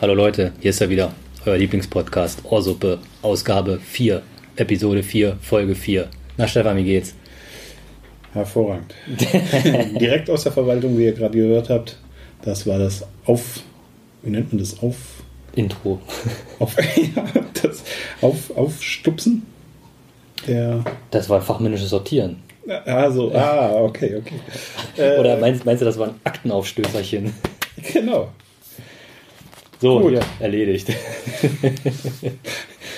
Hallo Leute, hier ist er wieder, euer Lieblingspodcast, Ohrsuppe, Ausgabe 4, Episode 4, Folge 4. Na Stefan, wie geht's? Hervorragend. Direkt aus der Verwaltung, wie ihr gerade gehört habt, das war das Auf, wie nennt man das? Auf, Intro. auf, ja, das Auf, Aufstupsen der, Das war fachmännisches Sortieren. also, ah, okay, okay. Äh, Oder meinst, meinst du, das war ein Aktenaufstößerchen? Genau. So, Gut. hier, erledigt.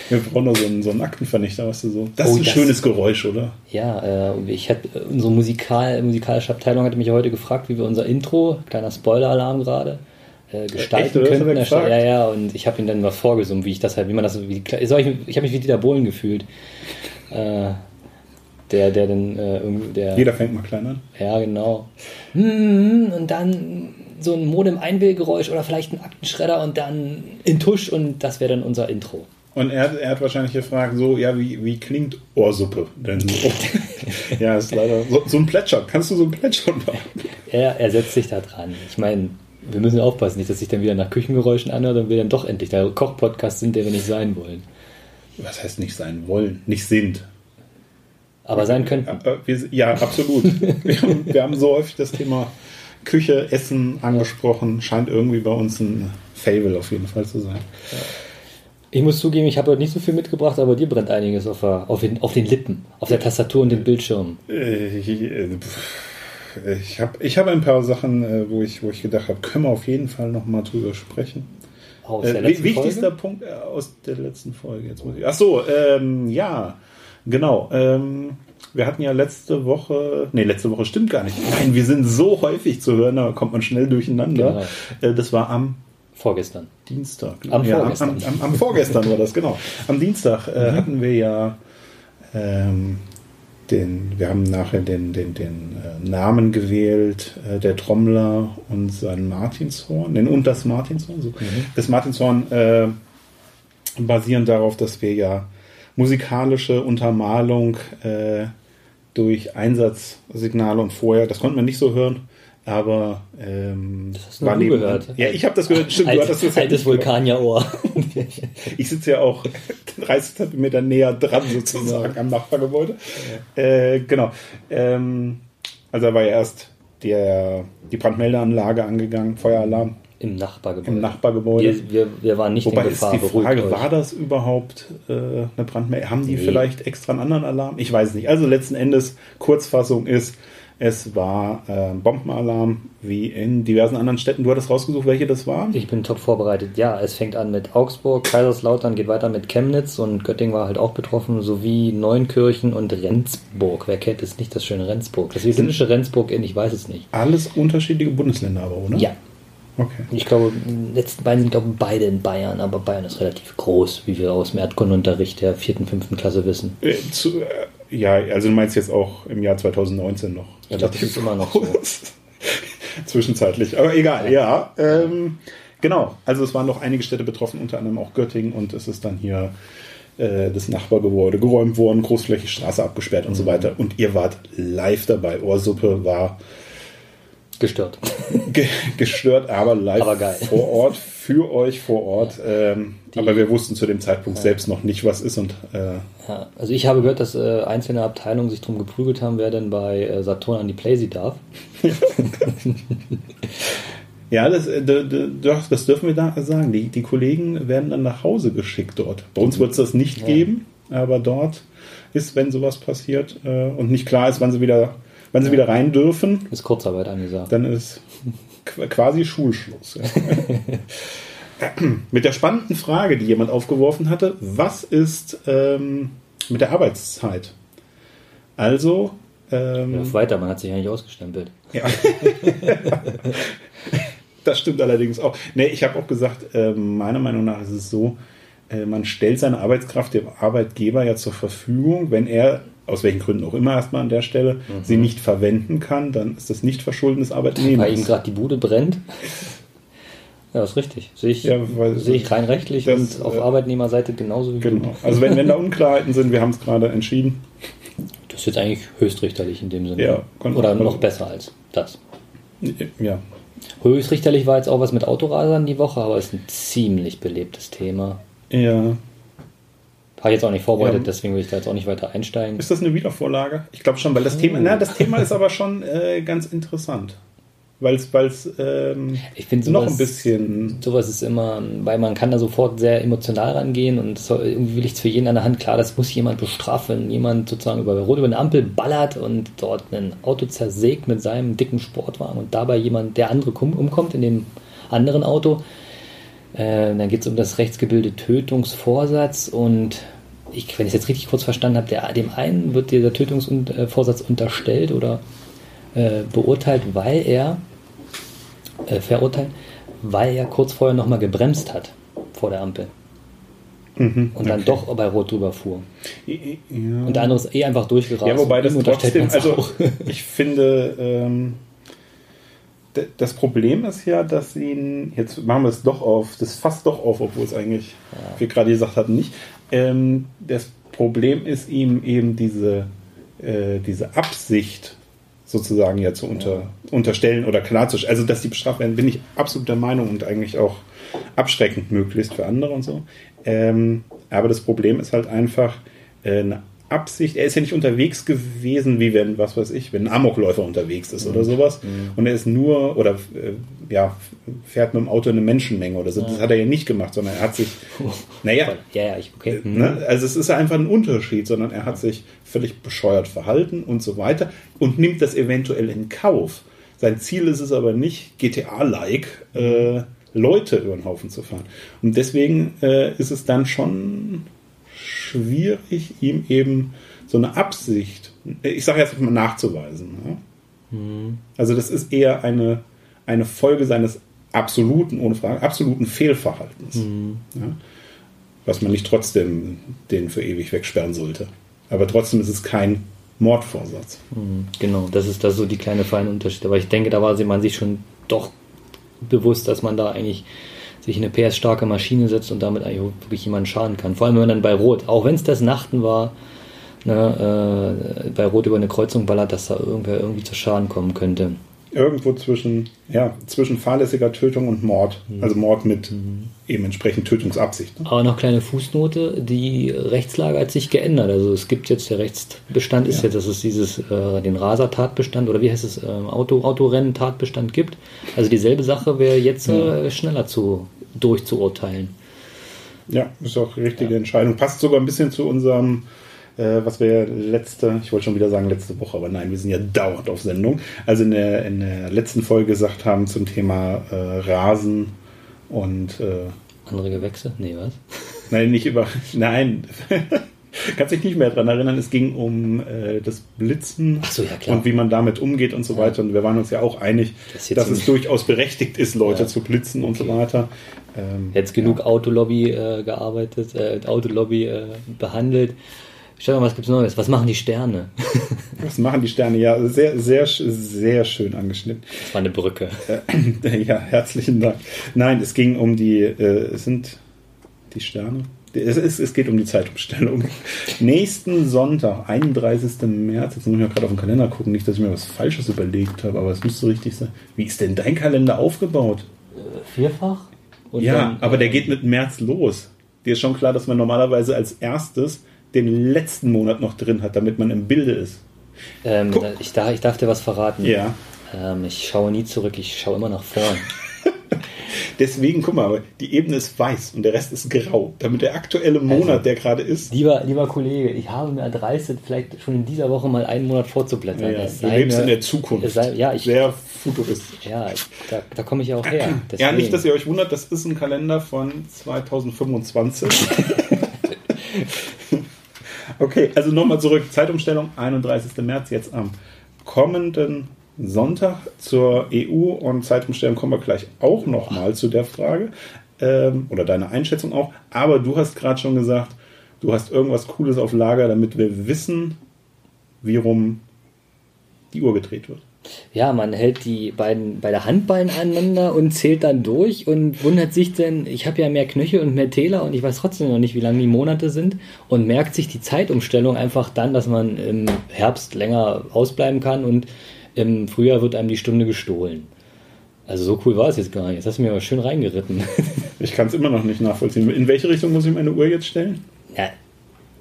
Wir brauchen noch so einen, so einen Aktenvernichter, weißt du so. Das Oh, ist ein das- schönes Geräusch, oder? Ja, äh, ich hätte, unsere Musikal, musikalische Abteilung hatte mich heute gefragt, wie wir unser Intro, kleiner Spoiler-Alarm gerade, äh, gestalten Echt, könnten. Ja, ja, und ich habe ihn dann mal vorgesummt, wie ich das halt, wie man das, wie, ich, ich habe mich wie Dieter Bohlen gefühlt. Äh, der, der dann äh, irgendwie, der. Jeder fängt mal klein an. Ja, genau. Hm, Und dann so ein Modem-Einwählgeräusch oder vielleicht ein Aktenschredder und dann in Tusch und das wäre dann unser Intro. Und er, er hat wahrscheinlich gefragt, so, ja, wie, wie klingt Ohrsuppe denn so? ja, ist leider so, so ein Plätschern. Kannst du so ein Plätschern machen? Er, er setzt sich da dran. Ich meine, wir müssen aufpassen, nicht, dass sich dann wieder nach Küchengeräuschen anhört und wir dann doch endlich der Koch-Podcast sind, der wir nicht sein wollen. Was heißt nicht sein wollen? Nicht sind. Aber sein könnten. Äh, Wir, ja, absolut. wir, haben, wir haben so häufig das Thema Küche, Essen angesprochen. Scheint irgendwie bei uns ein Fable auf jeden Fall zu sein. Ich muss zugeben, ich habe heute nicht so viel mitgebracht, aber dir brennt einiges auf, der, auf, den, auf den Lippen, auf der Tastatur und dem Bildschirm. Äh, Ich, äh, habe ich hab ein paar Sachen, äh, wo ich, wo ich gedacht habe, können wir auf jeden Fall noch mal drüber sprechen. Aus Äh, der wi- letzten wichtigster Folge? Punkt äh, aus der letzten Folge. Jetzt muss ich, ach so, ähm, ja, genau. Ähm, wir hatten ja letzte Woche, nee, letzte Woche stimmt gar nicht. Nein, wir sind so häufig zu hören, da kommt man schnell durcheinander. Äh, das war am Vorgestern. Dienstag. ne? Am ja, vorgestern. Am, am, am vorgestern war das, genau. Am Dienstag äh, Mhm. hatten wir ja ähm, den, wir haben nachher den, den, den äh, Namen gewählt, äh, der Trommler und sein Martinshorn, den und das Martinshorn. So. Mhm. Das Martinshorn äh, basierend darauf, dass wir ja musikalische Untermalung durch Einsatzsignale und vorher, das konnte man nicht so hören, aber ähm, Das hast nur du gehört. Ja, ich habe das gehört. Stimmt, du Alt, hattest das ja altes. Vulkanierrohr. Ich sitze ja auch 30 Zentimeter näher dran sozusagen am Nachbargebäude. Äh, genau. Ähm, also da war ja erst der, die Brandmeldeanlage angegangen, Feueralarm Im Nachbargebäude. im Nachbargebäude. Wir, wir, wir waren nicht Wobei in ist Gefahr. die beruhigt Frage, war das überhaupt äh, eine Brandmeldung? Haben die Nee. vielleicht extra einen anderen Alarm? Ich weiß nicht. Also letzten Endes, Kurzfassung ist, es war äh, Bombenalarm, wie in diversen anderen Städten. Du hattest rausgesucht, welche das waren? Ich bin top vorbereitet. Ja, es fängt an mit Augsburg, Kaiserslautern, geht weiter mit Chemnitz und Göttingen war halt auch betroffen, sowie Neunkirchen und Rendsburg. Wer kennt es nicht, das schöne Rendsburg? Das idyllische Rendsburg in, ich weiß es nicht. Alles unterschiedliche Bundesländer aber, oder? Ja, Okay. ich glaube, die letzten beiden sind, glaube ich, beide in Bayern, aber Bayern ist relativ groß, wie wir aus dem Erdkundenunterricht der vierten, fünften Klasse wissen. Äh, zu, äh, ja, also du meinst jetzt auch im Jahr 2019 noch. Ich glaube, das ist immer noch so. Zwischenzeitlich. Aber egal, ja. ähm, genau. Also es waren noch einige Städte betroffen, unter anderem auch Göttingen und es ist dann hier äh, das Nachbargebäude geräumt worden, großflächig Straße abgesperrt Mhm. und so weiter. Und ihr wart live dabei. Ohrsuppe war Gestört. ge gestört, aber live Aber vor Ort, für euch vor Ort. Ähm, Die- aber wir wussten zu dem Zeitpunkt selbst noch nicht, was ist und äh, Ja, also ich habe gehört, dass äh, einzelne Abteilungen sich drum geprügelt haben, wer denn bei äh, Saturn an die Playsee darf. Ja, das, äh, das dürfen wir da sagen. Die, die Kollegen werden dann nach Hause geschickt dort. Bei uns wird es das nicht Ja. geben, aber dort ist, wenn sowas passiert äh, und nicht klar ist, wann sie wieder, wann sie wieder rein dürfen, Ist Kurzarbeit angesagt. dann ist qu- quasi Schulschluss. Ja. mit der spannenden Frage, die jemand aufgeworfen hatte, was ist ähm, mit der Arbeitszeit? Also, ähm, Ja, weiter, man hat sich ja nicht ausgestempelt. ja. das stimmt allerdings auch. Nee, ich habe auch gesagt, ähm, meiner Meinung nach ist es so, äh, man stellt seine Arbeitskraft dem Arbeitgeber ja zur Verfügung, wenn er aus welchen Gründen auch immer erstmal an der Stelle sie nicht verwenden kann, dann ist das nicht Verschulden des Weil ihm gerade die Bude brennt. Ja, ist richtig. Sehe ich, Ja, sehe ich rein rechtlich das, und auf äh, Arbeitnehmerseite genauso wie Genau. Also wenn, wenn da Unklarheiten sind, wir haben es gerade entschieden. Das ist jetzt eigentlich höchstrichterlich in dem Sinne. Ja, Oder noch besser als das. Ja. Höchstrichterlich war jetzt auch was mit Autorasern die Woche, aber ist ein ziemlich belebtes Thema. Ja. Habe ich jetzt auch nicht vorbereitet, Ja. deswegen will ich da jetzt auch nicht weiter einsteigen. Ist das eine Wiedervorlage? Ich glaube schon, weil das Thema, na, das Thema ist aber schon äh, ganz interessant. Weil es ähm, Ich finde noch sowas- ein bisschen. Sowas ist immer, weil man kann da sofort sehr emotional rangehen und so, irgendwie will ich es für jeden an der Hand. Klar, das muss jemand bestrafen, wenn jemand sozusagen über Rot über eine Ampel ballert und dort ein Auto zersägt mit seinem dicken Sportwagen und dabei jemand, der andere umkommt in dem anderen Auto. Äh, dann geht es um das rechtsgebildete Tötungsvorsatz und ich, wenn ich es jetzt richtig kurz verstanden habe, der, dem einen wird dieser Tötungsvorsatz unterstellt oder äh, beurteilt, weil er äh, verurteilt, weil er kurz vorher nochmal gebremst hat vor der Ampel Mhm, und dann okay. doch bei Rot drüber fuhr. Ja. Und der andere ist eh einfach durchgerast. Ja, wobei das trotzdem, also ich finde, ähm, das Problem ist ja, dass ihn, jetzt machen wir es doch auf, das fasst doch auf, obwohl es eigentlich, wir gerade gesagt hatten, nicht. Ähm, das Problem ist ihm eben diese, äh, diese Absicht sozusagen ja zu unter, unterstellen oder klarzustellen. Also, dass die bestraft werden, bin ich absolut der Meinung und eigentlich auch abschreckend möglichst für andere und so. Ähm, aber das Problem ist halt einfach äh, eine Absicht. Er ist ja nicht unterwegs gewesen, wie wenn, was weiß ich, wenn ein Amokläufer unterwegs ist oder sowas. Und er ist nur oder äh, ja, fährt mit dem Auto in eine Menschenmenge oder so. Das hat er ja nicht gemacht, sondern er hat sich, naja, ja, ja, ich, okay. Mhm. Ne? Also es ist einfach ein Unterschied, sondern er hat sich völlig bescheuert verhalten und so weiter und nimmt das eventuell in Kauf. Sein Ziel ist es aber nicht, GTA-like äh, Leute über den Haufen zu fahren. Und deswegen äh, ist es dann schon schwierig, ihm eben so eine Absicht, ich sage jetzt mal nachzuweisen. Ne? Also das ist eher eine, eine Folge seines absoluten, ohne Frage, absoluten Fehlverhaltens. Ja? Was man nicht trotzdem den für ewig wegsperren sollte. Aber trotzdem ist es kein Mordvorsatz. Mhm, Genau, das ist das so die kleine feine Unterschied. Aber ich denke, da war man sich schon doch bewusst, dass man da eigentlich sich in eine PS-starke Maschine setzt und damit eigentlich wirklich jemanden schaden kann. Vor allem, wenn man dann bei Rot, auch wenn es das Nachten war, ne, äh, bei Rot über eine Kreuzung ballert, dass da irgendwer irgendwie zu Schaden kommen könnte. Irgendwo zwischen, ja, zwischen fahrlässiger Tötung und Mord. Mhm. Also Mord mit eben entsprechend Tötungsabsicht. Ne? Aber noch kleine Fußnote, die Rechtslage hat sich geändert. Also es gibt jetzt, der Rechtsbestand ist Ja. jetzt, dass es dieses, äh, den Raser-Tatbestand oder wie heißt es, ähm, Auto, Autorennen-Tatbestand gibt. Also dieselbe Sache wäre jetzt äh, schneller zu, durchzuurteilen. Ja, ist auch die richtige Entscheidung. Passt sogar ein bisschen zu unserem, äh, was wir letzte, ich wollte schon wieder sagen letzte Woche, aber nein, wir sind ja dauernd auf Sendung. Also in der, in der letzten Folge gesagt haben zum Thema äh, Rasen und äh, Andere Gewächse? Nee, was? nein, nicht über, nein, kannst dich nicht mehr dran erinnern. Es ging um äh, das Blitzen so, ja, und wie man damit umgeht und so weiter. Und wir waren uns ja auch einig, Das dass es durchaus berechtigt ist, Leute Ja. zu blitzen und so Okay. weiter. Ähm, Jetzt genug Autolobby äh, gearbeitet, äh, Autolobby äh, behandelt. Stell mal, was gibt's Neues? Was machen die Sterne? Was machen die Sterne? Ja, sehr, sehr, sehr schön angeschnitten. Das war eine Brücke. Äh, ja, herzlichen Dank. Nein, es ging um die, äh, es sind die Sterne. Es, ist, es geht um die Zeitumstellung. Nächsten Sonntag, 31. März, jetzt muss ich mal gerade auf den Kalender gucken, nicht, dass ich mir was Falsches überlegt habe, aber es müsste richtig sein. Wie ist denn dein Kalender aufgebaut? Vierfach? Und ja, dann, aber der äh, geht mit März los. Dir ist schon klar, dass man normalerweise als erstes den letzten Monat noch drin hat, damit man im Bilde ist. Ähm, ich, darf, ich darf dir was verraten. Ja. Ähm, ich schaue nie zurück, ich schaue immer nach vorn. Deswegen, guck mal, die Ebene ist weiß und der Rest ist grau. Damit der aktuelle Monat, Also- der gerade ist, Lieber, lieber Kollege, ich habe mir erdreistet, vielleicht schon in dieser Woche mal einen Monat vorzublättern. Ja, du lebst in der Zukunft. sei, ja, ich, Sehr futuristisch. ja, da, da komme ich ja auch her. Ja, Deswegen. nicht, dass ihr euch wundert, das ist ein Kalender von 2025. okay, also nochmal zurück. Zeitumstellung 31. März, jetzt am kommenden Sonntag zur EU und Zeitumstellung kommen wir gleich auch nochmal zu der Frage. Ähm, oder deine Einschätzung auch. Aber du hast gerade schon gesagt, du hast irgendwas Cooles auf Lager, damit wir wissen, wie rum die Uhr gedreht wird. Ja, man hält die beiden bei der Handballen aneinander und zählt dann durch und wundert sich dann, ich habe ja mehr Knöchel und mehr Täler und ich weiß trotzdem noch nicht, wie lange die Monate sind und merkt sich die Zeitumstellung einfach dann, dass man im Herbst länger ausbleiben kann und im Frühjahr wird einem die Stunde gestohlen. Also so cool war es jetzt gar nicht. Jetzt hast du mir aber schön reingeritten. Ich kann es immer noch nicht nachvollziehen. In welche Richtung muss ich meine Uhr jetzt stellen? Ja,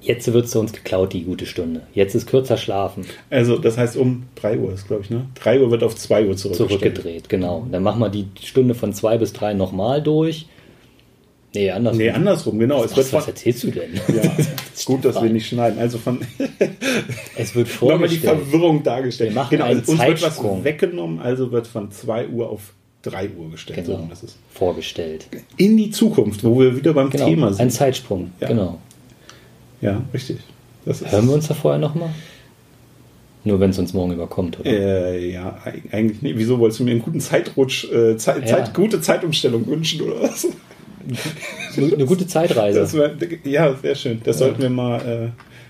jetzt wird es uns geklaut, die gute Stunde. Jetzt ist kürzer schlafen. Also, das heißt um 3 Uhr ist, glaube ich, ne? 3 Uhr wird auf 2 Uhr zurückgestellt. Zurückgedreht, genau. Dann machen wir die Stunde von 2 bis 3 nochmal durch. Nee, andersrum. Nee, andersrum, genau. Es wird Was, was erzählst du denn? ja, gut, dass wir nicht schneiden. Also von Es wird nochmal die vorgestellt. Verwirrung dargestellt. Wir machen genau, einen also uns wird was weggenommen, also wird von 2 Uhr auf 3 Uhr gestellt. So, Genau. das ist Vorgestellt. in die Zukunft, wo wir wieder beim Genau. Thema Ein sind. Zeitsprung. Ja. Genau. Ja, richtig. Hören wir uns da vorher nochmal? Nur wenn es uns morgen überkommt, oder? Äh, ja, eig- eigentlich nicht. Wieso wolltest du mir einen guten Zeitrutsch, äh, Zeit, Ja. Zeit, gute Zeitumstellung wünschen oder was? Eine gute Zeitreise. Das wär, ja, sehr schön. Das sollten wir mal. Äh,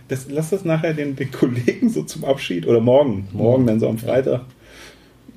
das, lass das nachher den, den Kollegen so zum Abschied oder morgen. Morgen, dann so am Freitag.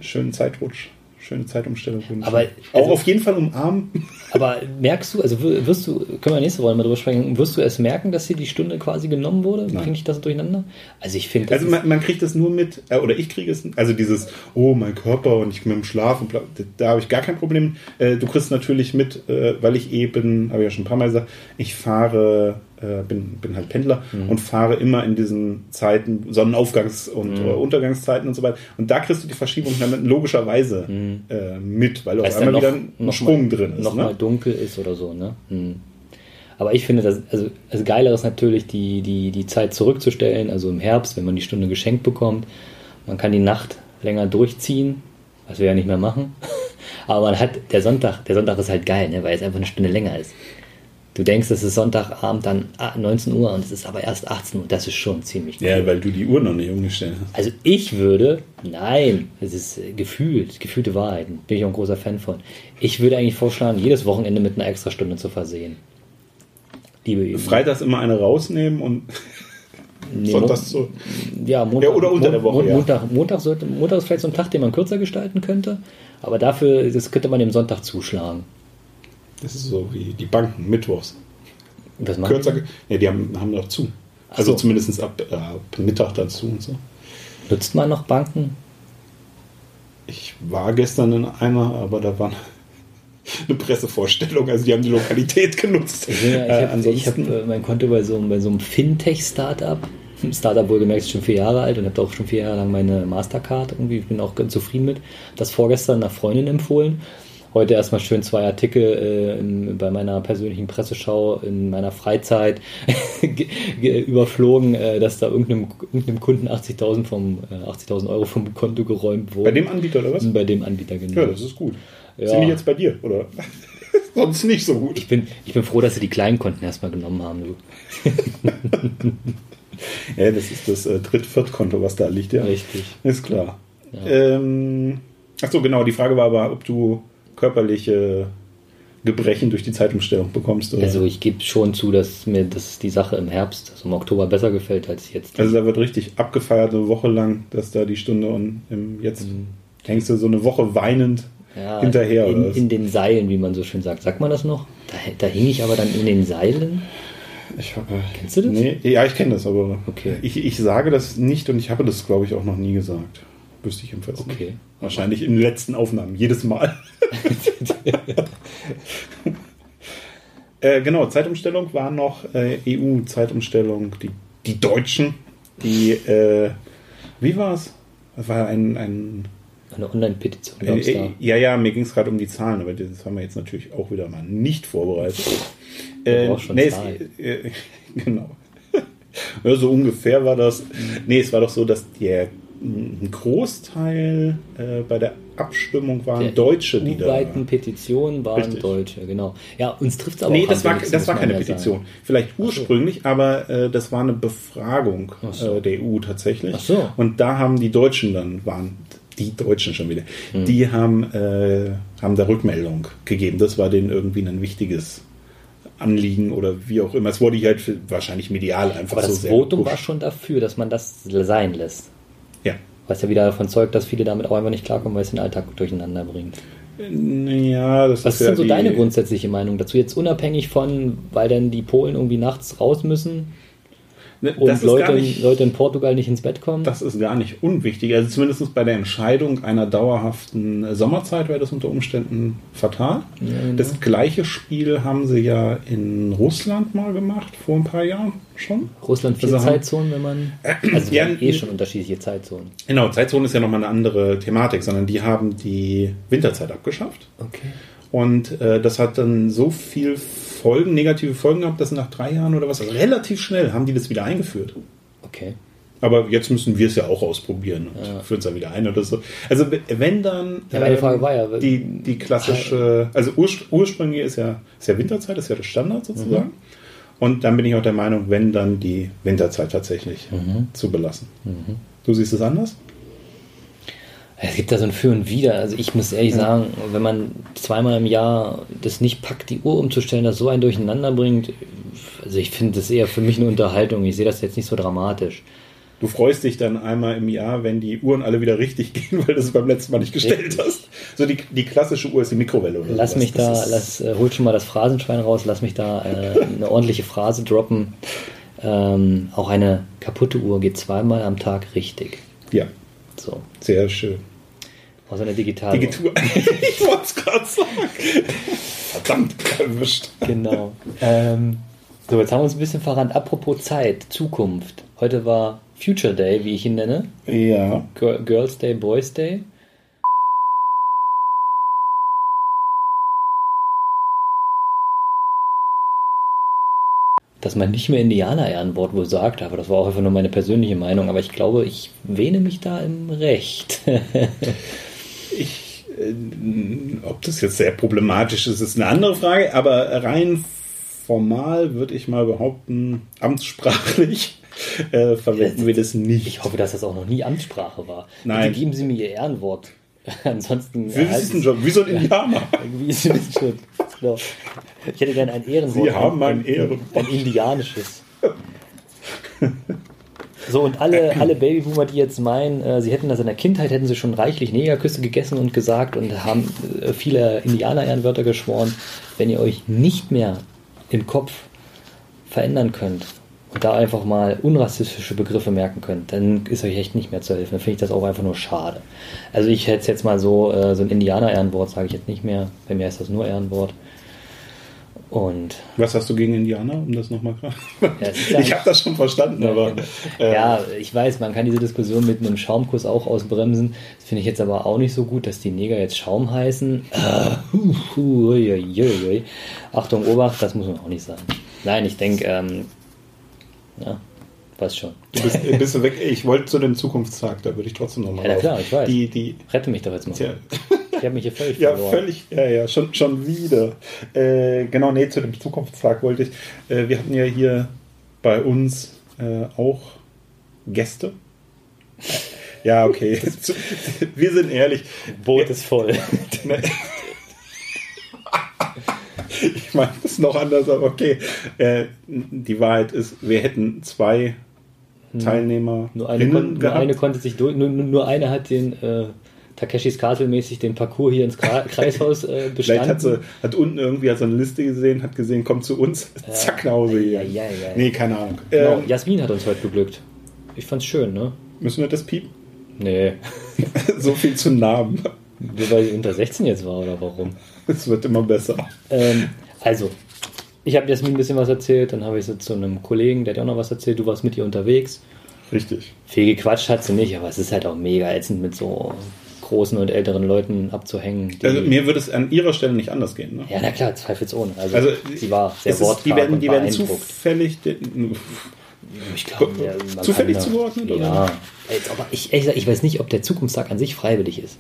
Schönen Zeitrutsch. Schöne Zeitumstellung. Aber, auch also- auf jeden Fall umarmen. Aber merkst du, also wir- wirst du, können wir nächste Woche mal drüber sprechen, wirst du es merken, dass dir die Stunde quasi genommen wurde? Nein. Bringt dich das durcheinander? Also ich finde, Also man, man kriegt das nur mit, äh, oder ich kriege es, also dieses, oh, mein Körper und ich mit dem Schlaf und bla, da, da habe ich gar kein Problem. Äh, du kriegst natürlich mit, äh, weil ich eben, habe ich ja schon ein paar Mal gesagt, ich fahre, äh, bin, bin halt Pendler Mhm. und fahre immer in diesen Zeiten, Sonnenaufgangs- und Mhm. äh, Untergangszeiten und so weiter. Und da kriegst du die Verschiebung dann logischerweise äh, mit, weil Weil auf einmal noch, wieder ein noch Sprung mal, drin ist. noch mal Ne? dunkel ist oder so, ne? Hm. Aber ich finde, das, also, also geiler ist natürlich, die, die, die Zeit zurückzustellen, also im Herbst, wenn man die Stunde geschenkt bekommt. Man kann die Nacht länger durchziehen, was wir ja nicht mehr machen. Aber man hat, der Sonntag, der Sonntag ist halt geil, ne? weil es einfach eine Stunde länger ist. Du denkst, es ist Sonntagabend dann ah, 19 Uhr und es ist aber erst 18 Uhr. Das ist schon ziemlich cool. Ja, weil du die Uhr noch nicht umgestellt hast. Also ich würde, nein, es ist äh, gefühlt, gefühlte Wahrheiten, bin ich auch ein großer Fan von. Ich würde eigentlich vorschlagen, jedes Wochenende mit einer extra Stunde zu versehen. Liebe. Freitags immer eine rausnehmen und Nee, sonntags so. Ja, Montag, Ja, oder unter der Woche, Mon- ja. Montag, Montag, sollte, Montag ist vielleicht so ein Tag, den man kürzer gestalten könnte, aber dafür, das könnte man dem Sonntag zuschlagen. Das ist so wie die Banken, mittwochs. Was machen Kürzer, ja, die haben, haben noch zu. Ach Also so. zumindest ab, äh, ab Mittag dazu und so. Nutzt man noch Banken? Ich war gestern in einer, aber da war eine Pressevorstellung, also die haben die Lokalität genutzt. Ich, ja, ich Äh, habe ansonsten, hab, äh, mein Konto bei so, einem- bei so einem Fintech-Startup. Startup wohlgemerkt ist schon vier Jahre alt und habe auch schon vier Jahre lang meine Mastercard irgendwie. Ich bin auch ganz zufrieden mit. Das vorgestern einer Freundin empfohlen. Heute erstmal schön zwei Artikel äh, in, bei meiner persönlichen Presseschau in meiner Freizeit ge- ge- überflogen, äh, dass da irgendeinem, irgendeinem Kunden 80.000 vom äh, 80.000 Euro vom Konto geräumt wurden. bei dem Anbieter oder was? Bei dem Anbieter, genau. Ja, das ist gut. Ja. Sind die jetzt bei dir, oder? Sonst nicht so gut. ich, bin, ich bin froh, dass sie die kleinen Konten erstmal genommen haben. Du. Ja, das ist das äh, Dritt-Viert-Konto, was da liegt, ja. Richtig. Ist klar. Ähm, Achso, genau, die Frage war aber, ob du körperliche Gebrechen durch die Zeitumstellung bekommst. Oder? Also ich gebe schon zu, dass mir das die Sache im Herbst, also im Oktober besser gefällt als jetzt. Also da wird richtig abgefeiert, eine Woche lang, dass da die Stunde und im, jetzt hängst du so eine Woche weinend Mhm. Ja, hinterher. in, in den Seilen, wie man so schön sagt. Sagt man das noch? Da, da hing ich aber dann in den Seilen. ich habe, Kennst du das? Nee, ja, ich kenne das, aber Okay. ich, ich sage das nicht und ich habe das, glaube ich, auch noch nie gesagt. Wüsste ich jedenfalls Okay. nicht. Wahrscheinlich in den letzten Aufnahmen, jedes Mal. äh, genau, Zeitumstellung war noch äh, EU-Zeitumstellung, die, die Deutschen, die, äh, wie war es? Das war ein, ein Eine Online-Petition da. äh, ja, ja, mir ging es gerade um die Zahlen, aber das haben wir jetzt natürlich auch wieder mal nicht vorbereitet. Äh, schon nee, es, äh, genau. so ungefähr war das. Nee, es war doch so, dass der ein Großteil äh, bei der Abstimmung waren Der Deutsche, die da. weiten Petitionen waren Richtig. Deutsche, genau. Ja, uns trifft es aber Nee, auch das war, wenigsten, das war keine Petition. sagen. Vielleicht so. ursprünglich, aber äh, das war eine Befragung so. äh, der EU tatsächlich. Ach so. Und da haben die Deutschen dann, waren die Deutschen schon wieder, Hm. die haben, äh, haben da Rückmeldung gegeben. Das war denen irgendwie ein wichtiges Anliegen oder wie auch immer. Es wurde halt wahrscheinlich medial einfach Aber so das Votum war gepusht. schon dafür, dass man das sein lässt. Was ja wieder davon zeugt, dass viele damit auch einfach nicht klarkommen, weil es den Alltag durcheinander bringt. Ja, das Was ist ist ja denn so deine grundsätzliche Meinung dazu? Jetzt unabhängig von, weil dann die Polen irgendwie nachts raus müssen? Ne, und Leute, nicht- Leute in Portugal nicht ins Bett kommen. Das ist gar nicht unwichtig. Also zumindest bei der Entscheidung einer dauerhaften Sommerzeit wäre das unter Umständen fatal. genau. Das gleiche Spiel haben sie ja in Russland mal gemacht, vor ein paar Jahren schon. Russland vier Also Zeitzonen, wenn man. Also Ja, haben eh schon unterschiedliche Zeitzonen. Genau, Zeitzone ist ja nochmal eine andere Thematik, sondern die haben die Winterzeit abgeschafft. Okay. Und äh, das hat dann so viel Folgen, negative Folgen gehabt, dass nach drei Jahren oder was, also relativ schnell haben die das wieder eingeführt. Okay. Aber jetzt müssen wir es ja auch ausprobieren und führen es ja wieder ein oder so. Also wenn dann Ja, meine ähm, Frage war ja, die, die klassische, also urspr ursprünglich ist ja, ist ja Winterzeit, ist ja der Standard sozusagen. Und dann bin ich auch der Meinung, wenn dann die Winterzeit tatsächlich zu belassen. Du siehst es anders? Es gibt da so ein Für und Wider. Also ich muss ehrlich sagen, wenn man zweimal im Jahr das nicht packt, die Uhr umzustellen, das so ein Durcheinander bringt, also ich finde das eher für mich eine Unterhaltung. Ich sehe das jetzt nicht so dramatisch. Du freust dich dann einmal im Jahr, wenn die Uhren alle wieder richtig gehen, weil du es beim letzten Mal nicht gestellt hast. So die, die klassische Uhr ist die Mikrowelle oder Lass sowas. mich da, lass, äh, hol schon mal das Phrasenschwein raus, lass mich da äh, eine ordentliche Phrase droppen. Ähm, auch eine kaputte Uhr geht zweimal am Tag richtig. Ja, So, sehr schön. außer eine digitale. Digitur. ich wollte es gerade sagen. Verdammt, erwischt. Genau. ähm, so, jetzt haben wir uns ein bisschen verrannt. Apropos Zeit, Zukunft. Heute war Future Day, wie ich ihn nenne. Ja. Girl- Girls Day, Boys Day. Dass man nicht mehr Indianer-Ehrenwort wohl sagt, aber das war auch einfach nur meine persönliche Meinung. Aber ich glaube, ich wähne mich da im Recht. Ich, äh, ob das jetzt sehr problematisch ist, ist eine andere Frage, aber rein formal würde ich mal behaupten, amtssprachlich äh, verwenden wir das nicht. Ich hoffe, dass das auch noch nie Amtssprache war. Nein. Bitte geben Sie mir Ihr Ehrenwort. Ansonsten. Wie ist ein Job? Wie so ein Indianer. Irgendwie ist es schon. Genau. Ich hätte gerne ein Ehrenwort. Sie haben ein Ehrenwort. ein indianisches. So, und alle, alle Babyboomer, die jetzt meinen, äh, sie hätten das in der Kindheit, hätten sie schon reichlich Negerküsse gegessen und gesagt und haben äh, viele Indianer-Ehrenwörter geschworen. Wenn ihr euch nicht mehr im Kopf verändern könnt und da einfach mal unrassistische Begriffe merken könnt, dann ist euch echt nicht mehr zu helfen. Dann finde ich das auch einfach nur schade. Also ich hätte es jetzt mal so, äh, so ein Indianer-Ehrenwort sage ich jetzt nicht mehr. Bei mir ist das nur Ehrenwort. Und Was hast du gegen Indianer, um das nochmal ist ja- ich habe das schon verstanden, aber äh, ja, ich weiß, man kann diese Diskussion mit einem Schaumkuss auch ausbremsen. Das finde ich jetzt aber auch nicht so gut, dass die Neger jetzt Schaum heißen. Ui. Achtung, Obacht, das muss man auch nicht sagen. Nein, ich denke, ähm, ja, weiß schon. du bist, äh, bist du weg. Ich wollte zu dem Zukunftstag, da würde ich trotzdem nochmal Ja, na klar, ich weiß. Die, die, Rette mich doch jetzt mal. tja, habe mich hier völlig Ja, verloren. völlig, ja, ja, schon, schon wieder. Äh, genau, nee, zu dem Zukunftstag wollte ich. Äh, wir hatten ja hier bei uns äh, auch Gäste. Ja, okay. Wir sind ehrlich. Boot ist voll. Ich meine, das ist noch anders, aber okay. Äh, die Wahrheit ist, wir hätten zwei Teilnehmer Nur eine, kon nur eine konnte sich durch, nur, nur nur eine hat den äh, Takeshis Castle mäßig den Parcours hier ins Kreishaus äh, bestanden. Vielleicht hat sie hat unten irgendwie hat so eine Liste gesehen, hat gesehen, kommt zu uns, zack nach Hause hier. Ja, ja, ja. Nee, keine Ahnung. Genau, Ähm, Jasmin hat uns heute beglückt. Ich fand's schön, ne? Müssen wir das piepen? Nee. so viel zu Namen. Nur weil sie unter 16 jetzt war oder warum? Es wird immer besser. Ähm, also, ich habe Jasmin ein bisschen was erzählt, dann habe ich sie zu einem Kollegen, der hat auch noch was erzählt, du warst mit ihr unterwegs. Richtig. Viel gequatscht hat sie nicht, aber es ist halt auch mega ätzend mit so großen und älteren Leuten abzuhängen. Also mir würde es an ihrer Stelle nicht anders gehen. Ne? ja, na klar, zweifelsohne. Also, Also sie war sehr es ist, wortkarg die werden, die werden zufällig. Ich glaube, ja, man Zufällig zugeordnet, oder? Ja. Jetzt, aber ich, gesagt, ich weiß nicht, ob der Zukunftstag an sich freiwillig ist.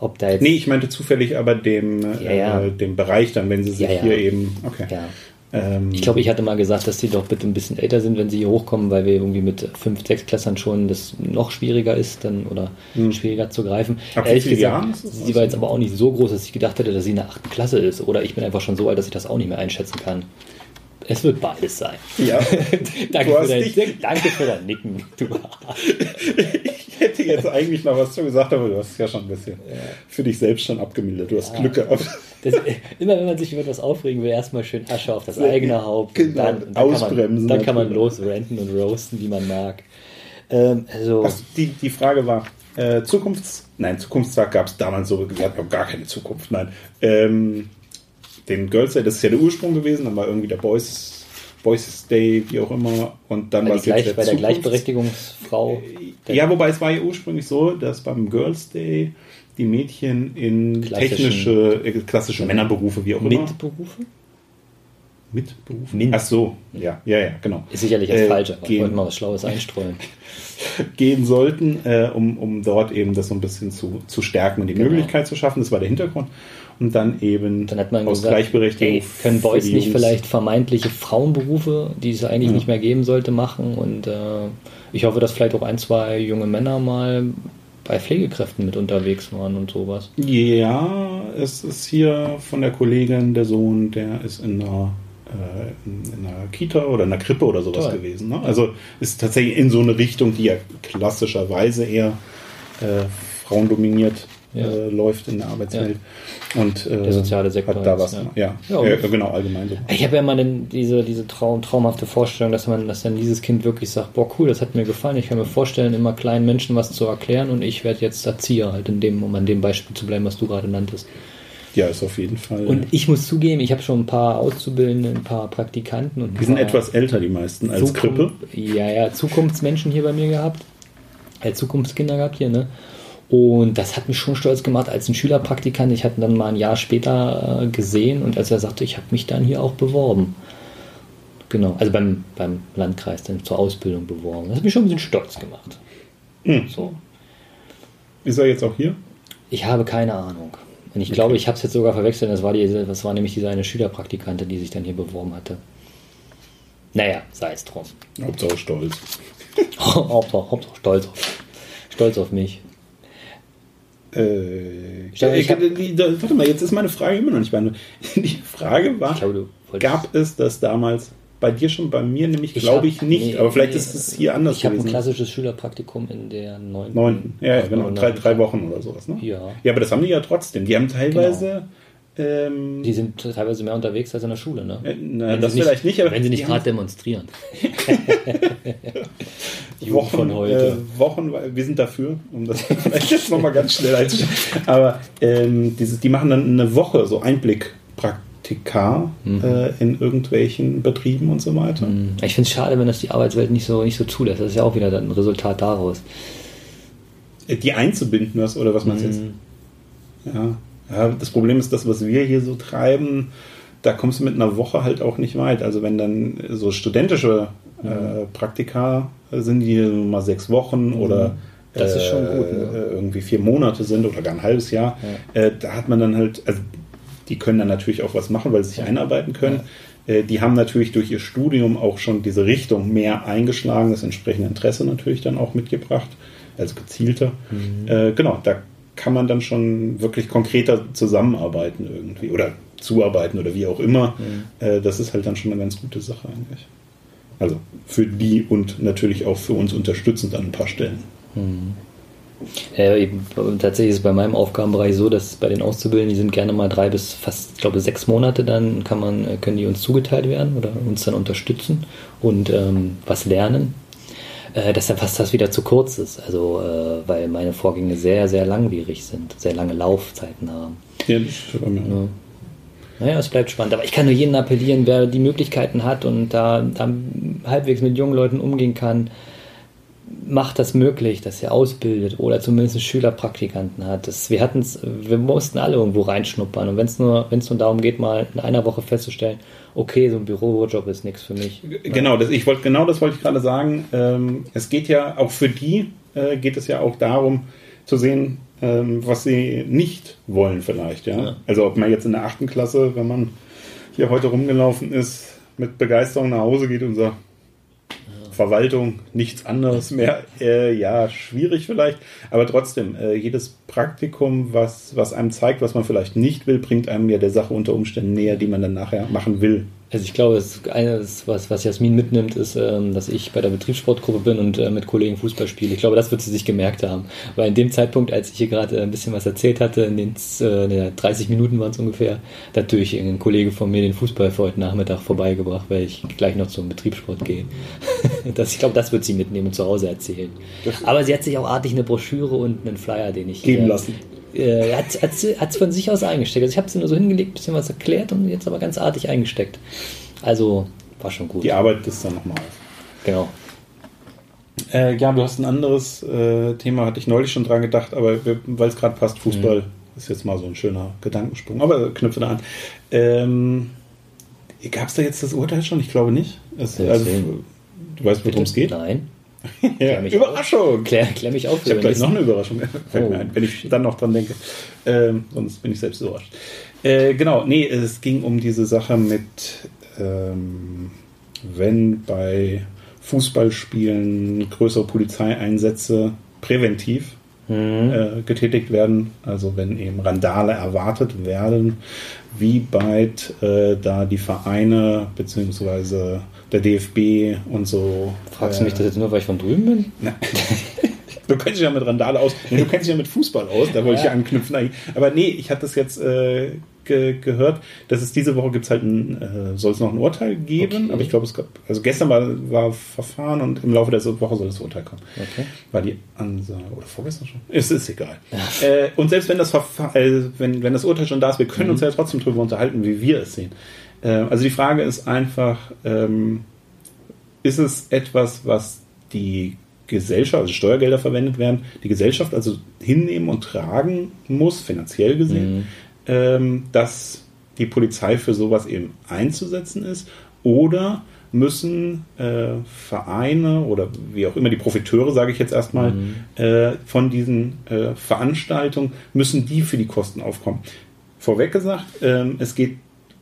Ob da jetzt. Nee, ich meinte zufällig aber dem, Ja, ja. Äh, dem Bereich dann, wenn sie sich hier eben. Okay. Ja. Ähm, Ich glaube, ich hatte mal gesagt, dass die doch bitte ein bisschen älter sind, wenn sie hier hochkommen, weil wir irgendwie mit fünf, sechs Klässern schon das noch schwieriger ist dann oder schwieriger zu greifen. Hm. Ab Ehrlich gesagt, Jahren sie war jetzt aber auch nicht so groß, dass ich gedacht hätte, dass sie in der achten Klasse ist. Oder ich bin einfach schon so alt, dass ich das auch nicht mehr einschätzen kann. Es wird beides sein. Ja. danke, für dein, dich- danke für dein Nicken. Du. Ich hätte jetzt eigentlich noch was zu gesagt, aber du hast es ja schon ein bisschen für dich selbst schon abgemildert. Du hast Ja. Glück gehabt. Das, immer wenn man sich über etwas aufregen will, erstmal schön Asche auf das eigene. Haupt. Genau, dann, dann ausbremsen Kann man, dann kann man losrenten und roasten, wie man mag. Ähm, also, Was, die, die Frage war, äh, Zukunfts... Nein, Zukunftstag gab es damals so gesagt, noch gar keine Zukunft. Nein. Ähm, den Girls Day, das ist ja der Ursprung gewesen, dann war irgendwie der Boys, Boys Day, wie auch immer. Und dann war es jetzt gleich, der bei der Gleichberechtigungsfrau. Ja, wobei es war ja ursprünglich so, dass beim Girls Day die Mädchen in technische, äh, klassische Männerberufe, wie auch immer. Mitberufe? Mitberufe? Min- Ach so, ja, ja, ja, genau. Ist sicherlich das Äh, Falsche, aber gehen. wollte mal was Schlaues einstreuen. Gehen sollten, äh, um, um dort eben das so ein bisschen zu, zu stärken und die Genau. Möglichkeit zu schaffen. Das war der Hintergrund. Und dann eben Dann hat man aus gesagt, Gleichberechtigung. ey, können Boys nicht vielleicht vermeintliche Frauenberufe, die es eigentlich Ja. nicht mehr geben sollte, machen? Und äh, ich hoffe, dass vielleicht auch ein, zwei junge Männer mal bei Pflegekräften mit unterwegs waren und sowas. Ja, es ist hier von der Kollegin der Sohn, der ist in einer, äh, in einer Kita oder in einer Krippe oder sowas Toll. gewesen. Ne? Also ist tatsächlich in so eine Richtung, die ja klassischerweise eher äh, frauendominiert Ja. äh, läuft in der Arbeitswelt. Und äh, Der soziale Sektor hat da was. ja. Ja, Ja, ja. genau, allgemein so. Ich habe ja immer den, diese, diese Traum, traumhafte Vorstellung, dass man, dass dann dieses Kind wirklich sagt, boah cool, das hat mir gefallen. Ich kann mir vorstellen, immer kleinen Menschen was zu erklären und ich werde jetzt Erzieher, halt in dem, um an dem Beispiel zu bleiben, was du gerade nanntest. Ja, ist auf jeden Fall. Und ich muss zugeben, ich habe schon ein paar Auszubildende, ein paar Praktikanten und die sind etwas älter, die meisten, als Krippe. Zukunft- Ja, ja, Zukunftsmenschen hier bei mir gehabt. Äh, Zukunftskinder gehabt hier, ne? Und das hat mich schon stolz gemacht als ein Schülerpraktikant. Ich hatte ihn dann mal ein Jahr später äh, gesehen und als er sagte, ich habe mich dann hier auch beworben. Genau, also beim, beim Landkreis dann zur Ausbildung beworben. Das hat mich schon ein bisschen stolz gemacht. Hm. So. Ist er jetzt auch hier? Ich habe keine Ahnung. Und ich glaube, ich habe es jetzt sogar verwechselt. Das war, diese, das war nämlich diese eine Schülerpraktikantin, die sich dann hier beworben hatte. Naja, sei es drum. Hauptsache stolz. Hauptsache, Hauptsache stolz auf, stolz auf mich. Äh, Ich glaube, ich hab- die- da- warte mal, jetzt ist meine Frage immer noch nicht beantwortet. Die Frage war, Ich glaube, gab es das damals bei dir schon, bei mir nämlich Ich glaube hab- ich nicht, nee, aber vielleicht nee, ist es hier anders Ich habe ein gewesen. klassisches Schülerpraktikum in der neunten. Neunten, ja, ja genau, drei, drei Wochen oder sowas. Ne? Ja. ja, aber das haben die ja trotzdem. Die haben teilweise, ähm, Die sind teilweise mehr unterwegs als in der Schule, ne? äh, na, Wenn das sie vielleicht nicht, aber wenn sie nicht hart demonstrieren. Die Wochen, von heute. Äh, Wochen, wir sind dafür, um das vielleicht jetzt nochmal ganz schnell einzustellen. Aber ähm, dieses, die machen dann eine Woche so Einblickpraktika Mhm. äh, in irgendwelchen Betrieben und so weiter. Ich finde es schade, wenn das die Arbeitswelt nicht so, nicht so zulässt. Das ist ja auch wieder ein Resultat daraus. Äh, Die einzubinden, was, oder was man jetzt. Mhm. Ja. Ja, das Problem ist, das, was wir hier so treiben, da kommst du mit einer Woche halt auch nicht weit. Also wenn dann so studentische Mhm. äh, Praktika sind, die mal sechs Wochen oder Mhm. Das ist schon gut, äh, ne? irgendwie vier Monate sind oder gar ein halbes Jahr, äh, da hat man dann halt, also die können dann natürlich auch was machen, weil sie sich einarbeiten können. Äh, die haben natürlich durch ihr Studium auch schon diese Richtung mehr eingeschlagen, das entsprechende Interesse natürlich dann auch mitgebracht, also gezielter. Mhm. Äh, genau, da kann man dann schon wirklich konkreter zusammenarbeiten irgendwie oder zuarbeiten oder wie auch immer. Mhm. Äh, das ist halt dann schon eine ganz gute Sache eigentlich. Also für die und natürlich auch für uns unterstützend an ein paar Stellen. Äh, eben, tatsächlich ist es bei meinem Aufgabenbereich so, dass bei den Auszubildenden, die sind gerne mal drei bis fast, ich glaube, sechs Monate, dann kann man, äh, können die uns zugeteilt werden oder uns dann unterstützen und ähm, was lernen. Äh, dass dann fast das wieder zu kurz ist. Also, äh, weil meine Vorgänge sehr, sehr langwierig sind, sehr lange Laufzeiten haben. Ja, das ist bei mir. Ja. Naja, es bleibt spannend. Aber ich kann nur jeden appellieren, wer die Möglichkeiten hat und da, da halbwegs mit jungen Leuten umgehen kann, macht das möglich, dass ihr ausbildet oder zumindest Schülerpraktikanten hat. Das, wir hatten's, wir mussten alle irgendwo reinschnuppern. Und wenn es nur, wenn es nur darum geht, mal in einer Woche festzustellen, okay, so ein Bürojob ist nichts für mich. Genau, das, ich wollte genau das wollte ich gerade sagen. Ähm, es geht ja auch für die äh, geht es ja auch darum zu sehen, ähm, was sie nicht wollen vielleicht. Ja? Ja. Also ob man jetzt in der achten Klasse, wenn man hier heute rumgelaufen ist, mit Begeisterung nach Hause geht und sagt, Verwaltung nichts anderes mehr. Äh, ja, schwierig vielleicht, aber trotzdem, äh, jedes Praktikum, was, was einem zeigt, was man vielleicht nicht will, bringt einem ja der Sache unter Umständen näher, die man dann nachher machen will. Also ich glaube, das eine, was, was Jasmin mitnimmt, ist, ähm, dass ich bei der Betriebssportgruppe bin und äh, mit Kollegen Fußball spiele. Ich glaube, das wird sie sich gemerkt haben. Weil in dem Zeitpunkt, als ich hier gerade ein bisschen was erzählt hatte, in den äh, 30 Minuten waren es ungefähr, da hat natürlich ein Kollege von mir den Fußball für heute Nachmittag vorbeigebracht, weil ich gleich noch zum Betriebssport gehe. das, ich glaube, das wird sie mitnehmen und zu Hause erzählen. Aber sie hat sich auch artig eine Broschüre und einen Flyer, den ich geben lassen äh, hat es von sich aus eingesteckt. Also ich habe sie nur so hingelegt, ein bisschen was erklärt und jetzt aber ganz artig eingesteckt. Also war schon gut. Die Arbeit ist dann nochmal. Genau. Äh, ja, du hast ein anderes äh, Thema, hatte ich neulich schon dran gedacht, aber weil es gerade passt, Fußball mhm. ist jetzt mal so ein schöner Gedankensprung, aber knüpfe da an. Ähm, Gab es da jetzt das Urteil schon? Ich glaube nicht. Es, also, du weißt, worum es geht? Nein. ja, Überraschung! Klär, klär, mich auf. Ich habe gleich noch eine Überraschung, oh. ein, wenn ich dann noch dran denke. Ähm, sonst bin ich selbst überrascht. Äh, genau, nee, es ging um diese Sache mit, ähm, wenn bei Fußballspielen größere Polizeieinsätze präventiv mhm. äh, getätigt werden, also wenn eben Randale erwartet werden, wie weit äh, da die Vereine beziehungsweise der DFB und so. Fragst du mich das jetzt nur, weil ich von drüben bin? du kennst dich ja mit Randale aus. Du kennst dich ja mit Fußball aus, da wollte ja. ich ja anknüpfen eigentlich. Aber nee, ich hatte das jetzt äh, ge gehört, dass es diese Woche gibt's halt ein, äh, soll es noch ein Urteil geben, okay. aber ich glaube, es gab, also gestern war, war Verfahren und im Laufe der Woche soll das Urteil kommen. Okay. War die Ansage, oder vorgestern schon? Es ist egal. Ja. Äh, und selbst wenn das Verfahren, äh, wenn, wenn das Urteil schon da ist, wir können mhm. uns ja trotzdem darüber unterhalten, wie wir es sehen. Äh, also die Frage ist einfach, ähm, ist es etwas, was die Gesellschaft, also Steuergelder verwendet werden, die Gesellschaft also hinnehmen und tragen muss, finanziell gesehen, mhm. ähm, dass die Polizei für sowas eben einzusetzen ist? Oder müssen äh, Vereine oder wie auch immer die Profiteure, sage ich jetzt erstmal, mhm. äh, von diesen äh, Veranstaltungen, müssen die für die Kosten aufkommen? Vorweg gesagt, ähm, es geht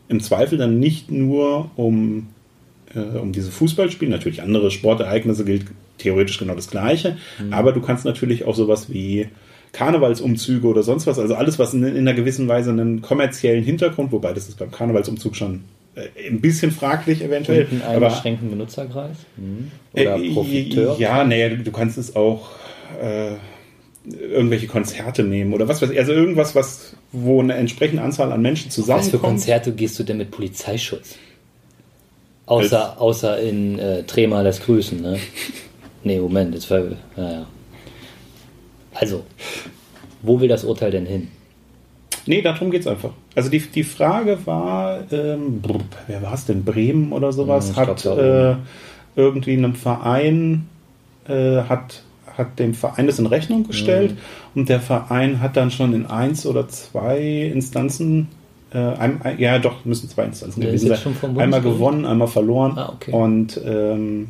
im Zweifel dann nicht nur um, äh, um diese Fußballspiele, natürlich andere Sportereignisse gilt theoretisch genau das Gleiche, mhm. aber du kannst natürlich auch sowas wie Karnevalsumzüge oder sonst was, also alles, was in, in einer gewissen Weise einen kommerziellen Hintergrund, wobei das ist beim Karnevalsumzug schon äh, ein bisschen fraglich eventuell. Und einen beschränkten Benutzerkreis? Mhm. Oder äh, Profiteur? Ja, naja, du, du kannst es auch äh, irgendwelche Konzerte nehmen oder was weiß ich. Also irgendwas, was, wo eine entsprechende Anzahl an Menschen zusammenkommt. Was für Konzerte gehst du denn mit Polizeischutz? Außer, außer in äh, Trema das Grüßen, ne? nee, Moment, jetzt war, naja. Also, wo will das Urteil denn hin? Nee, darum geht es einfach. Also die, die Frage war, ähm, wer war es denn? Bremen oder sowas? Hm, hat äh, irgendwie einem Verein äh, hat hat dem Verein das in Rechnung gestellt mhm. und der Verein hat dann schon in eins oder zwei Instanzen, äh, ein, ein, ja doch, müssen zwei Instanzen gewesen sein. Einmal gewonnen, einmal verloren. Ah, okay. Und ähm,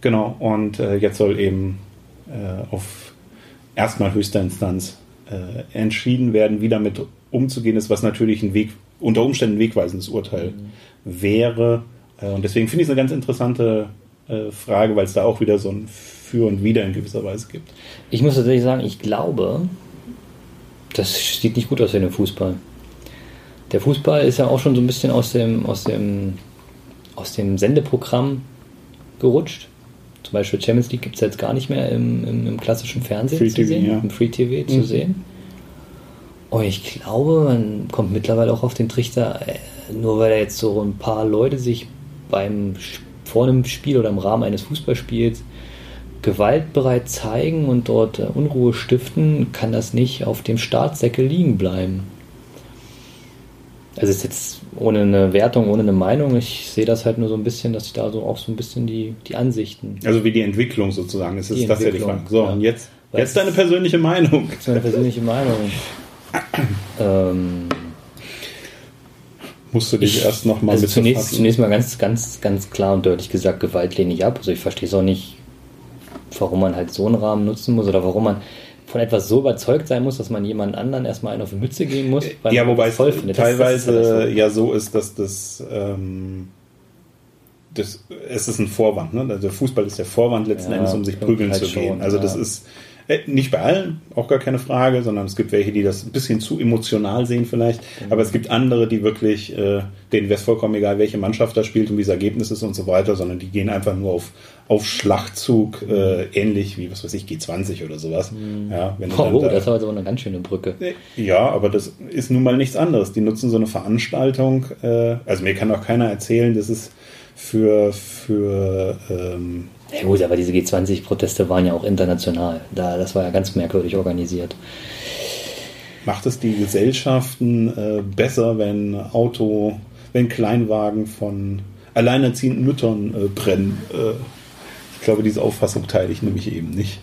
genau, und äh, jetzt soll eben äh, auf erstmal höchster Instanz äh, entschieden werden, wie damit umzugehen ist, was natürlich ein Weg, unter Umständen ein wegweisendes Urteil mhm. wäre. Äh, und deswegen finde ich es eine ganz interessante äh, Frage, weil es da auch wieder so ein für und wieder in gewisser Weise gibt. Ich muss tatsächlich sagen, ich glaube, das sieht nicht gut aus in dem Fußball. Der Fußball ist ja auch schon so ein bisschen aus dem, aus dem, aus dem Sendeprogramm gerutscht. Zum Beispiel Champions League gibt es jetzt gar nicht mehr im, im, im klassischen Fernsehen Free zu TV, sehen, ja. im Free TV zu mhm. sehen. Und ich glaube, man kommt mittlerweile auch auf den Trichter, äh, nur weil da jetzt so ein paar Leute sich beim vor einem Spiel oder im Rahmen eines Fußballspiels gewaltbereit zeigen und dort äh, Unruhe stiften, kann das nicht auf dem Startsäckel liegen bleiben. Also ist jetzt ohne eine Wertung, ohne eine Meinung, ich sehe das halt nur so ein bisschen, dass ich da so auch so ein bisschen die, die Ansichten. Also wie die Entwicklung sozusagen, es ist das ja die Frage. So, ja. und jetzt, jetzt deine persönliche Meinung. Jetzt meine persönliche Meinung. ähm, Musst du dich ich, erst nochmal also zunächst, zunächst mal ganz, ganz, ganz klar und deutlich gesagt, Gewalt lehne ich ab. Also ich verstehe es auch nicht, warum man halt so einen Rahmen nutzen muss oder warum man von etwas so überzeugt sein muss, dass man jemand anderen erstmal einen auf die Mütze geben muss. ja, wobei es teilweise das, das ja so ist, dass das ähm, das, es ist ein Vorwand. Ne? Also der Fußball ist der Vorwand letzten Ja, Endes, um sich prügeln halt zu gehen. schon, Also das ja. ist äh, nicht bei allen, auch gar keine Frage, sondern es gibt welche, die das ein bisschen zu emotional sehen vielleicht. Mhm. Aber es gibt andere, die wirklich, äh, denen wäre es vollkommen egal, welche Mannschaft da spielt und wie das Ergebnis ist und so weiter, sondern die gehen einfach nur auf, auf Schlachtzug, äh, ähnlich wie, was weiß ich, G20 oder sowas. Ja, wenn dann Oh, da- das jetzt aber eine ganz schöne Brücke. ja, aber das ist nun mal nichts anderes. Die nutzen so eine Veranstaltung. Äh, also mir kann auch keiner erzählen, dass es für, für ähm, Ja gut, aber diese G20-Proteste waren ja auch international. Da, das war ja ganz merkwürdig organisiert. macht es die Gesellschaften äh, besser, wenn Auto, wenn Kleinwagen von alleinerziehenden Müttern äh, brennen. Äh, ich glaube, diese Auffassung teile ich nämlich eben nicht.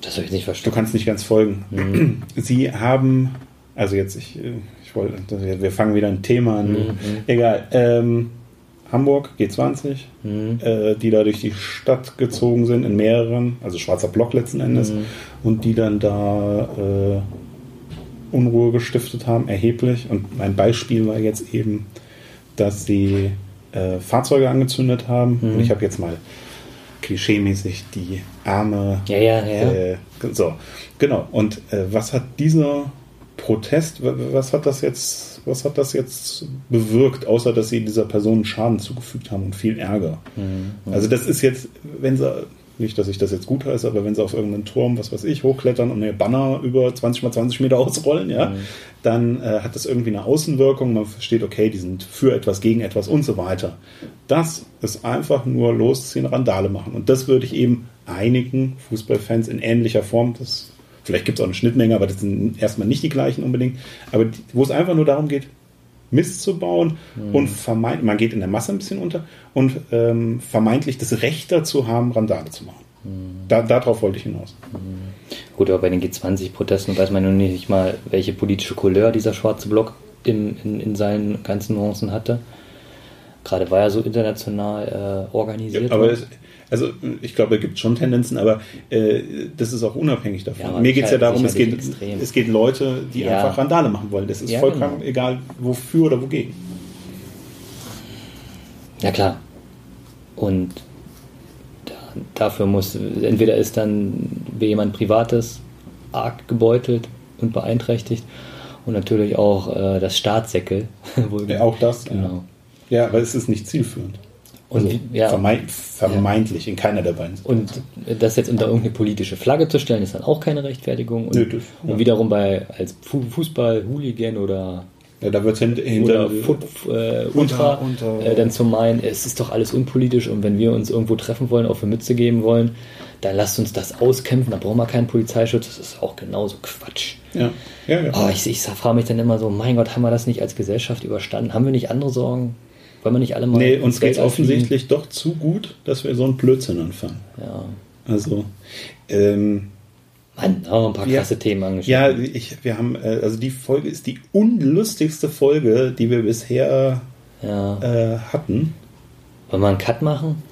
Das habe ich nicht Du verstanden. kannst nicht ganz folgen. Sie haben, also jetzt, ich, äh, ich wollte, wir fangen wieder ein Thema an. Egal. Ähm, Hamburg, G20, äh, die da durch die Stadt gezogen sind, in mehreren, also schwarzer Block letzten Endes, und die dann da äh, Unruhe gestiftet haben, erheblich. Und mein Beispiel war jetzt eben, dass sie äh, Fahrzeuge angezündet haben. Und ich habe jetzt mal klischeemäßig die arme Ja, ja, ja. äh, so, genau. Und äh, was hat dieser Protest, wa- was hat das jetzt, was hat das jetzt bewirkt, außer dass sie dieser Person Schaden zugefügt haben und viel Ärger? Mhm. Also das ist jetzt, wenn sie, nicht, dass ich das jetzt gut heiße, aber wenn sie auf irgendeinen Turm, was weiß ich, hochklettern und eine Banner über 20 mal 20 Meter ausrollen, ja, Mhm. dann äh, hat das irgendwie eine Außenwirkung. Man versteht, okay, die sind für etwas, gegen etwas und so weiter. Das ist einfach nur losziehen, Randale machen. Und das würde ich eben einigen Fußballfans in ähnlicher Form, das, vielleicht gibt es auch eine Schnittmenge, aber das sind erstmal nicht die gleichen unbedingt, aber wo es einfach nur darum geht, Mist zu bauen und vermeint, man geht in der Masse ein bisschen unter und ähm, vermeintlich das Recht dazu haben, Randale zu machen. Da, darauf wollte ich hinaus. Gut, aber bei den G20-Protesten weiß man nun nicht mal, welche politische Couleur dieser schwarze Block in, in, in seinen ganzen Nuancen hatte. Gerade war er so international äh, organisiert. aber war. es, also ich glaube, es gibt schon Tendenzen, aber äh, das ist auch unabhängig davon. Ja, aber Mir geht es ja darum, es geht, extrem. es geht Leute, die Ja. einfach Randale machen wollen. Das ist Ja, vollkommen genau. egal, wofür oder wogegen. Ja, klar. Und da, dafür muss, entweder ist dann jemand Privates arg gebeutelt und beeinträchtigt und natürlich auch äh, das Staatssäckel. Ja, auch das. Genau. Ja. ja, aber es ist nicht zielführend. Und Also wie- ja. vermeint, vermeintlich in keiner der beiden. Und das jetzt unter irgendeine politische Flagge zu stellen, ist dann auch keine Rechtfertigung. Und, Nö, das- ja. und wiederum bei als Fu Fußball-Hooligan oder, Ja, da wird hinter, hinter Foot, äh, Ultra Unter- unter- äh, dann zu meinen, es ist doch alles unpolitisch und wenn wir uns irgendwo treffen wollen, auf eine Mütze geben wollen, dann lasst uns das auskämpfen, da brauchen wir keinen Polizeischutz. Das ist auch genauso Quatsch. Ja, ja, ja. Oh, ich, ich frage mich dann immer so, mein Gott, haben wir das nicht als Gesellschaft überstanden? Haben wir nicht andere Sorgen? Wollen wir nicht alle mal Nee, uns geht es offensichtlich doch zu gut, dass wir so einen Blödsinn anfangen. Ja. Also, ähm, Mann, haben wir ein paar Ja. krasse Themen angeschaut. ja, ich, wir haben, äh, also die Folge ist die unlustigste Folge, die wir bisher ja. äh, hatten. Wollen wir einen Cut machen?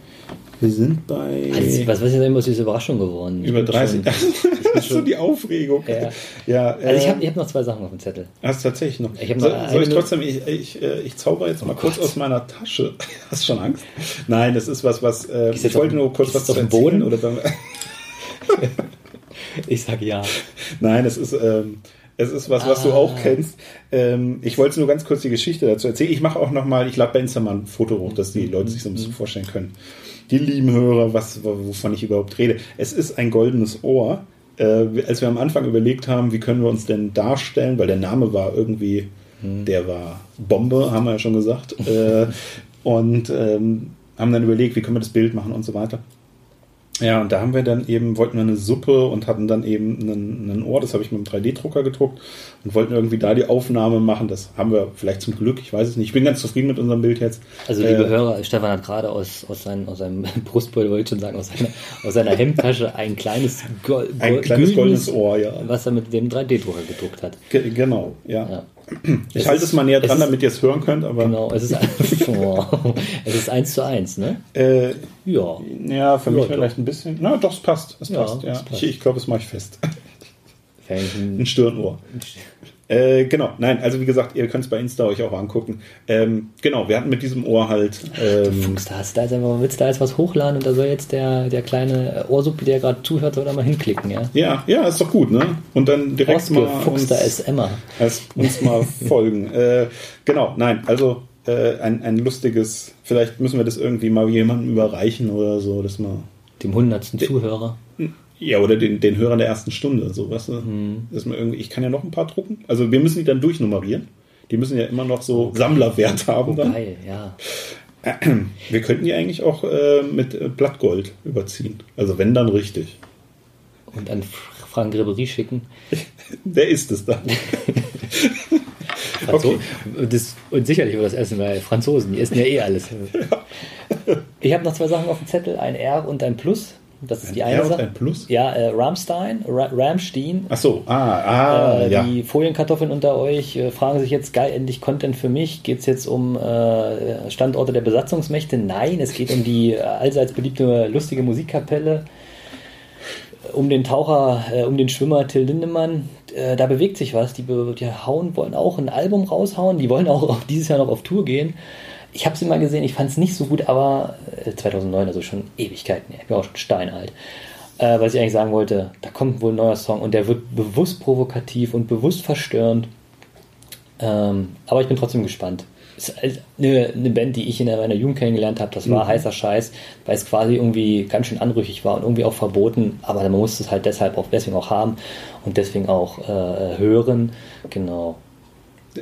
Wir sind bei Also, was, ist denn immer so diese Überraschung geworden? Ich über bin 30. Das ist so die Aufregung. Ja. ja also ich habe ich hab noch zwei Sachen auf dem Zettel. Hast du tatsächlich noch? Ich soll, soll ich trotzdem, ich, ich, äh, ich zauber jetzt mal kurz Gott. aus meiner Tasche. Hast du schon Angst? Nein, das ist was, was. Äh, ich wollte auf- nur kurz was du auf den Boden oder Ich sage ja. Nein, es ist, ähm, es ist was, was du Ah. auch kennst. Ähm, ich wollte nur ganz kurz die Geschichte dazu erzählen. Ich mache auch nochmal, ich lade bei Instagram ein Foto hoch, dass die Leute sich so ein bisschen vorstellen können. Die lieben Hörer, was, wovon ich überhaupt rede. Es ist ein goldenes Ohr. Äh, als wir am Anfang überlegt haben, wie können wir uns denn darstellen, weil der Name war irgendwie, der war Bombe, haben wir ja schon gesagt. äh, und ähm, haben dann überlegt, wie können wir das Bild machen und so weiter. Ja, und da haben wir dann eben, wollten wir eine Suppe und hatten dann eben einen, einen Ohr, das habe ich mit einem 3D-Drucker gedruckt und wollten irgendwie da die Aufnahme machen. Das haben wir vielleicht zum Glück, ich weiß es nicht. Ich bin ganz zufrieden mit unserem Bild jetzt. Also liebe Äh, Hörer, Stefan hat gerade aus, aus, seinem, aus seinem Brustbeutel, wollte ich schon sagen, aus seiner, aus seiner Hemdtasche ein kleines, Gol Ein Gol- kleines goldenes Ohr, ja. Was er mit dem 3D-Drucker gedruckt hat. Ge genau, ja. Ja. Ich Es halte ist- es mal näher dran, ist- damit ihr es hören könnt, aber Genau, es ist, oh, es ist eins zu eins, ne? äh, Ja. ja, für Ja, mich doch. vielleicht ein bisschen. Na, doch, es passt. Es Ja, passt, ja. es passt. Ich, ich glaube, es mache ich fest. Ein- Ein Stirnohr. Äh, genau, nein, also wie gesagt, ihr könnt es bei Insta euch auch angucken. Ähm, genau, wir hatten mit diesem Ohr halt. Ähm, Fuchs, da hast du da jetzt einfach, willst du da jetzt was hochladen und da soll jetzt der, der kleine Ohrsuppi, der gerade zuhört, soll da mal hinklicken, ja? ja, ja, ist doch gut, ne? Und dann direkt mal Fuchs, da uns, ist Emma. erst uns mal folgen. Äh, genau, nein, also äh, ein, ein lustiges, vielleicht müssen wir das irgendwie mal jemandem überreichen oder so, dass man. Dem hundertsten Zuhörer. Ja, oder den, den Hörern der ersten Stunde, so, weißt du? Dass man irgendwie, ich kann ja noch ein paar drucken. Also wir müssen die dann durchnummerieren. Die müssen ja immer noch so Sammlerwert haben Oh, dann. geil, ja. Wir könnten die eigentlich auch äh, mit äh, Blattgold überziehen. Also wenn dann richtig. Und an Frank Ribery schicken. Wer ist es dann? Franzo das, und sicherlich wird das essen, weil Franzosen, die essen ja eh alles. Ich habe noch zwei Sachen auf dem Zettel, ein R und ein Plus. Das ist die Ein eine R Sache. ein Plus? Ja, äh, Rammstein, Ra Rammstein. Ach so, ah, ah, Äh, ja. Die Folienkartoffeln unter euch äh, fragen sich jetzt, geil, endlich Content für mich. Geht es jetzt um äh, Standorte der Besatzungsmächte? Nein, es geht um die äh, allseits beliebte lustige Musikkapelle, äh, um den Taucher, äh, um den Schwimmer Till Lindemann. Da bewegt sich was. Die, die hauen, wollen auch ein Album raushauen. Die wollen auch dieses Jahr noch auf Tour gehen. Ich habe sie mal gesehen, ich fand es nicht so gut, aber äh, 2009, also schon Ewigkeiten, ich bin auch schon steinalt. Äh, was ich eigentlich sagen wollte, da kommt wohl ein neuer Song und der wird bewusst provokativ und bewusst verstörend. Ähm, aber ich bin trotzdem gespannt. Ist halt eine, eine Band, die ich in meiner Jugend kennengelernt habe, das war heißer Scheiß, weil es quasi irgendwie ganz schön anrüchig war und irgendwie auch verboten, aber man musste es halt deshalb auch deswegen auch haben und deswegen auch äh, hören. Genau.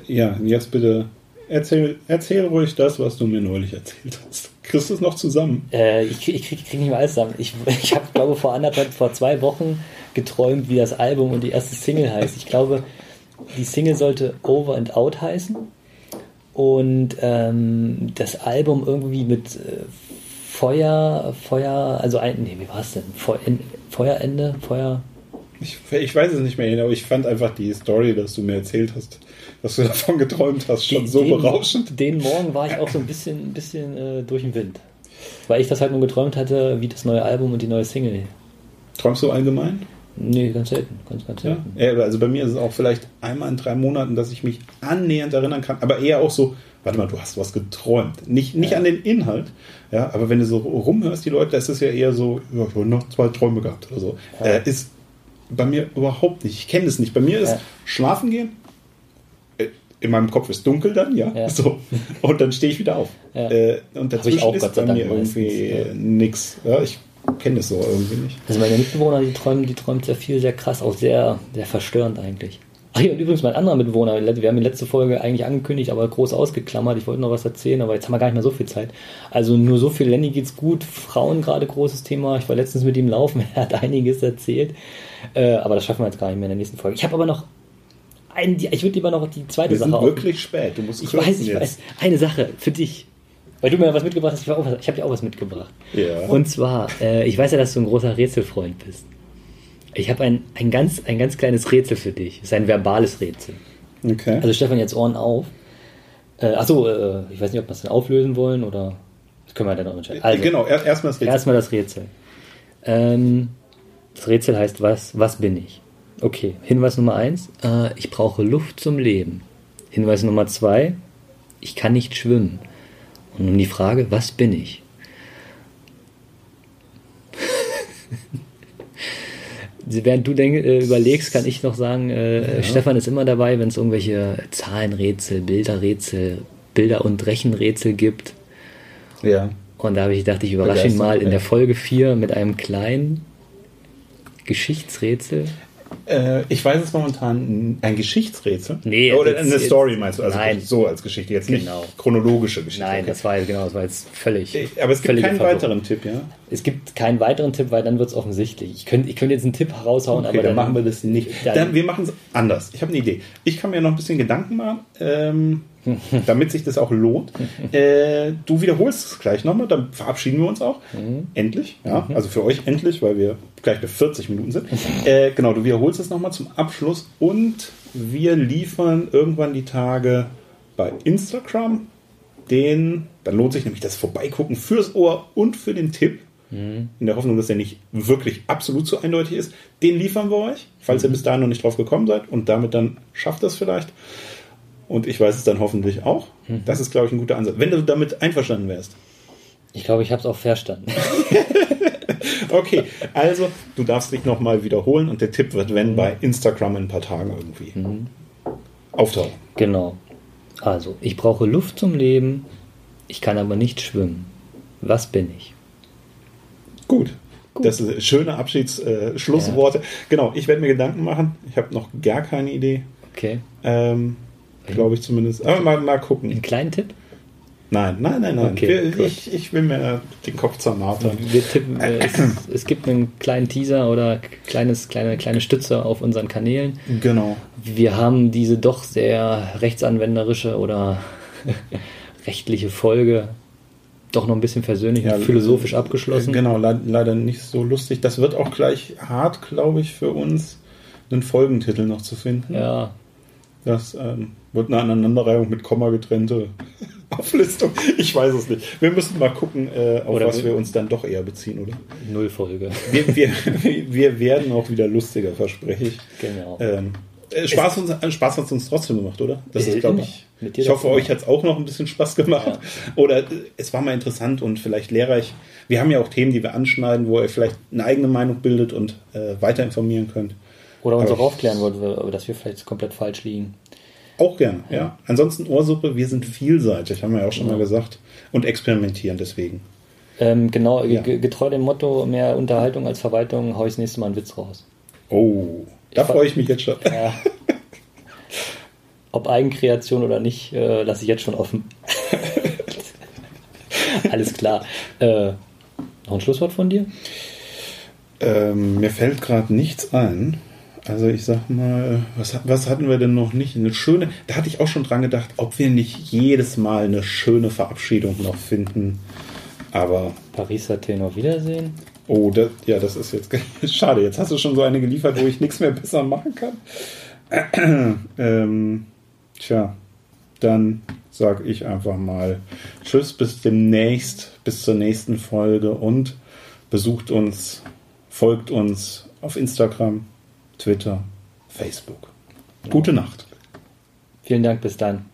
Ja, jetzt bitte erzähl, erzähl ruhig das, was du mir neulich erzählt hast. Kriegst du es noch zusammen? Äh, ich krieg, ich krieg, krieg nicht mehr alles zusammen. Ich, ich habe, glaube vor anderthalb, vor zwei Wochen geträumt, wie das Album und die erste Single heißt. Ich glaube, die Single sollte Over and Out heißen. Und ähm, das Album irgendwie mit äh, Feuer, Feuer, also ein, nee, wie war es denn? Feu, en, Feuerende, Feuer. Ich, ich weiß es nicht mehr genau, ich fand einfach die Story, dass du mir erzählt hast, dass du davon geträumt hast, schon so den, berauschend. Den Morgen war ich auch so ein bisschen, ein bisschen äh, durch den Wind. Weil ich das halt nur geträumt hatte, wie das neue Album und die neue Single. Träumst du allgemein? Nee, ganz selten, ganz, ganz selten. Ja, Also bei mir ist es auch vielleicht einmal in drei Monaten, dass ich mich annähernd erinnern kann, aber eher auch so, warte mal, du hast was geträumt. Nicht, nicht Ja. an den Inhalt, ja, aber wenn du so rumhörst, die Leute, da ist es ja eher so, ja, ich habe noch zwei Träume gehabt oder so. Ja. Äh, ist bei mir überhaupt nicht. Ich kenne es nicht. Bei mir ist. Schlafen gehen. Äh, In meinem Kopf ist dunkel dann, ja. Ja. So. Und dann stehe ich wieder auf. Ja. Äh, und Hab ich dazwischen auch, ist bei mir irgendwie ja. nix. Ja, ich kenne das so irgendwie nicht. Also meine Mitbewohner, die träumen, die träumt sehr viel, sehr krass, auch sehr, sehr verstörend eigentlich. Ach ja, und übrigens mein anderer Mitbewohner, wir haben die letzte Folge eigentlich angekündigt, aber groß ausgeklammert. Ich wollte noch was erzählen, aber jetzt haben wir gar nicht mehr so viel Zeit. Also nur so viel, Lenny geht's gut, Frauen gerade großes Thema. Ich war letztens mit ihm laufen, er hat einiges erzählt. Äh, aber das schaffen wir jetzt gar nicht mehr in der nächsten Folge. Ich habe aber noch ein, die- ich würde lieber noch die zweite Wir Sache sind wirklich spät. Du musst Ich weiß, ich jetzt. weiß. Eine Sache für dich. Weil du mir was mitgebracht hast, ich, auch ich habe dir auch was mitgebracht. Ja. Und zwar, äh, ich weiß ja, dass du ein großer Rätselfreund bist. Ich habe ein, ein, ganz, ein ganz kleines Rätsel für dich. Es ist ein verbales Rätsel. Okay. Also Stefan, jetzt Ohren auf. Äh, achso, äh, ich weiß nicht, ob wir es dann auflösen wollen oder. Das können wir dann noch entscheiden. Also, genau, er- erstmal das Rätsel. Erstmal das Rätsel. Ähm, das Rätsel heißt, was, was bin ich? Okay, Hinweis Nummer eins: äh, ich brauche Luft zum Leben. Hinweis Nummer zwei: ich kann nicht schwimmen. Und nun die Frage, was bin ich? Während du denk, äh, überlegst, kann ich noch sagen, äh, Stefan ist immer dabei, wenn es irgendwelche Zahlenrätsel, Bilderrätsel, Bilder- und Rechenrätsel gibt. Ja. Und da habe ich gedacht, ich überrasche ihn mal in ja. der Folge 4 mit einem kleinen Geschichtsrätsel. Äh, ich weiß es momentan ein Geschichtsrätsel. Nee, Oder jetzt- eine jetzt- Story meinst du? Also Nein. so als Geschichte, jetzt Genau. nicht chronologische Geschichte. Nein, okay. das war genau, das war jetzt völlig. Äh, Aber es gibt keinen Verwirrung. weiteren Tipp, ja? Es gibt keinen weiteren Tipp, weil dann wird es offensichtlich. Ich könnte ich könnte jetzt einen Tipp raushauen, Okay, aber dann machen wir das nicht. Dann- Dann, wir machen es anders. Ich habe eine Idee. Ich kann mir noch ein bisschen Gedanken machen, ähm, damit sich das auch lohnt. Äh, du wiederholst es gleich nochmal, dann verabschieden wir uns auch. Mhm. Endlich. Ja, also für euch endlich, weil wir gleich bei 40 Minuten sind. Äh, genau, du wiederholst es nochmal zum Abschluss und wir liefern irgendwann die Tage bei Instagram den, dann lohnt sich nämlich das Vorbeigucken fürs Ohr und für den Tipp. in der Hoffnung, dass er nicht wirklich absolut so eindeutig ist. Den liefern wir euch, falls ihr bis dahin noch nicht drauf gekommen seid und damit dann schafft das vielleicht. Und ich weiß es dann hoffentlich auch. Das ist, glaube ich, ein guter Ansatz. Wenn du damit einverstanden wärst. Ich glaube, ich habe es auch verstanden. Okay, also du darfst dich nochmal wiederholen und der Tipp wird, wenn bei Instagram in ein paar Tagen irgendwie auftauchen. genau. Also, ich brauche Luft zum Leben, ich kann aber nicht schwimmen. Was bin ich? Gut. Das sind schöne Abschiedsschlussworte. Äh, Schlussworte. Genau, ich werde mir Gedanken machen. Ich habe noch gar keine Idee. Okay. Ähm, Glaube ich zumindest. Aber mal, mal gucken. Einen kleinen Tipp? Nein, nein, nein, nein. Okay, Wir, ich, ich will mir den Kopf zermartern. Wir tippen, äh, es, es gibt einen kleinen Teaser oder kleines, kleine, kleine Stütze auf unseren Kanälen. Genau. Wir haben diese doch sehr rechtsanwenderische oder rechtliche Folge doch noch ein bisschen versöhnlich Ja, und philosophisch abgeschlossen. Genau, le leider nicht so lustig. Das wird auch gleich hart, glaube ich, für uns, einen Folgentitel noch zu finden. Ja, Das ähm, wird eine Aneinanderreihung mit Komma getrennte Auflistung. Ich weiß es nicht. Wir müssen mal gucken, äh, auf Oder was wir- uns dann doch eher beziehen, oder? null Folge. Wir, wir, wir werden auch wieder lustiger, verspreche ich. Genau. Ähm, äh, Spaß, uns, äh, Spaß hat es uns trotzdem gemacht, oder? Das Äh, ist, glaube ich. Ich hoffe, euch hat es auch noch ein bisschen Spaß gemacht. Oder äh, es war mal interessant und vielleicht lehrreich. Wir haben ja auch Themen, die wir anschneiden, wo ihr vielleicht eine eigene Meinung bildet und äh, weiter informieren könnt. Oder uns aber auch aufklären wollt, dass wir vielleicht komplett falsch liegen. Auch gerne, ja. Ansonsten Ohrsuppe, wir sind vielseitig, haben wir ja auch schon mal gesagt. Und experimentieren deswegen. Ähm, genau, Ja. ge- getreu dem Motto, mehr Unterhaltung als Verwaltung, hau ich das nächste Mal einen Witz raus. Oh, da freue ich mich jetzt schon. Ja. Ob Eigenkreation oder nicht, äh, lasse ich jetzt schon offen. Alles klar. Äh, noch ein Schlusswort von dir? Ähm, mir fällt gerade nichts ein. Also ich sag mal, was, was hatten wir denn noch nicht? Eine schöne, da hatte ich auch schon dran gedacht, ob wir nicht jedes Mal eine schöne Verabschiedung noch finden. Aber, Paris Athen auf Wiedersehen. oh, das, ja, das ist jetzt schade. Jetzt hast du schon so eine geliefert, wo ich nichts mehr besser machen kann. ähm, tja, dann sag ich einfach mal Tschüss, bis demnächst, bis zur nächsten Folge und besucht uns, folgt uns auf Instagram, Twitter, Facebook. Gute Nacht. Vielen Dank, bis dann.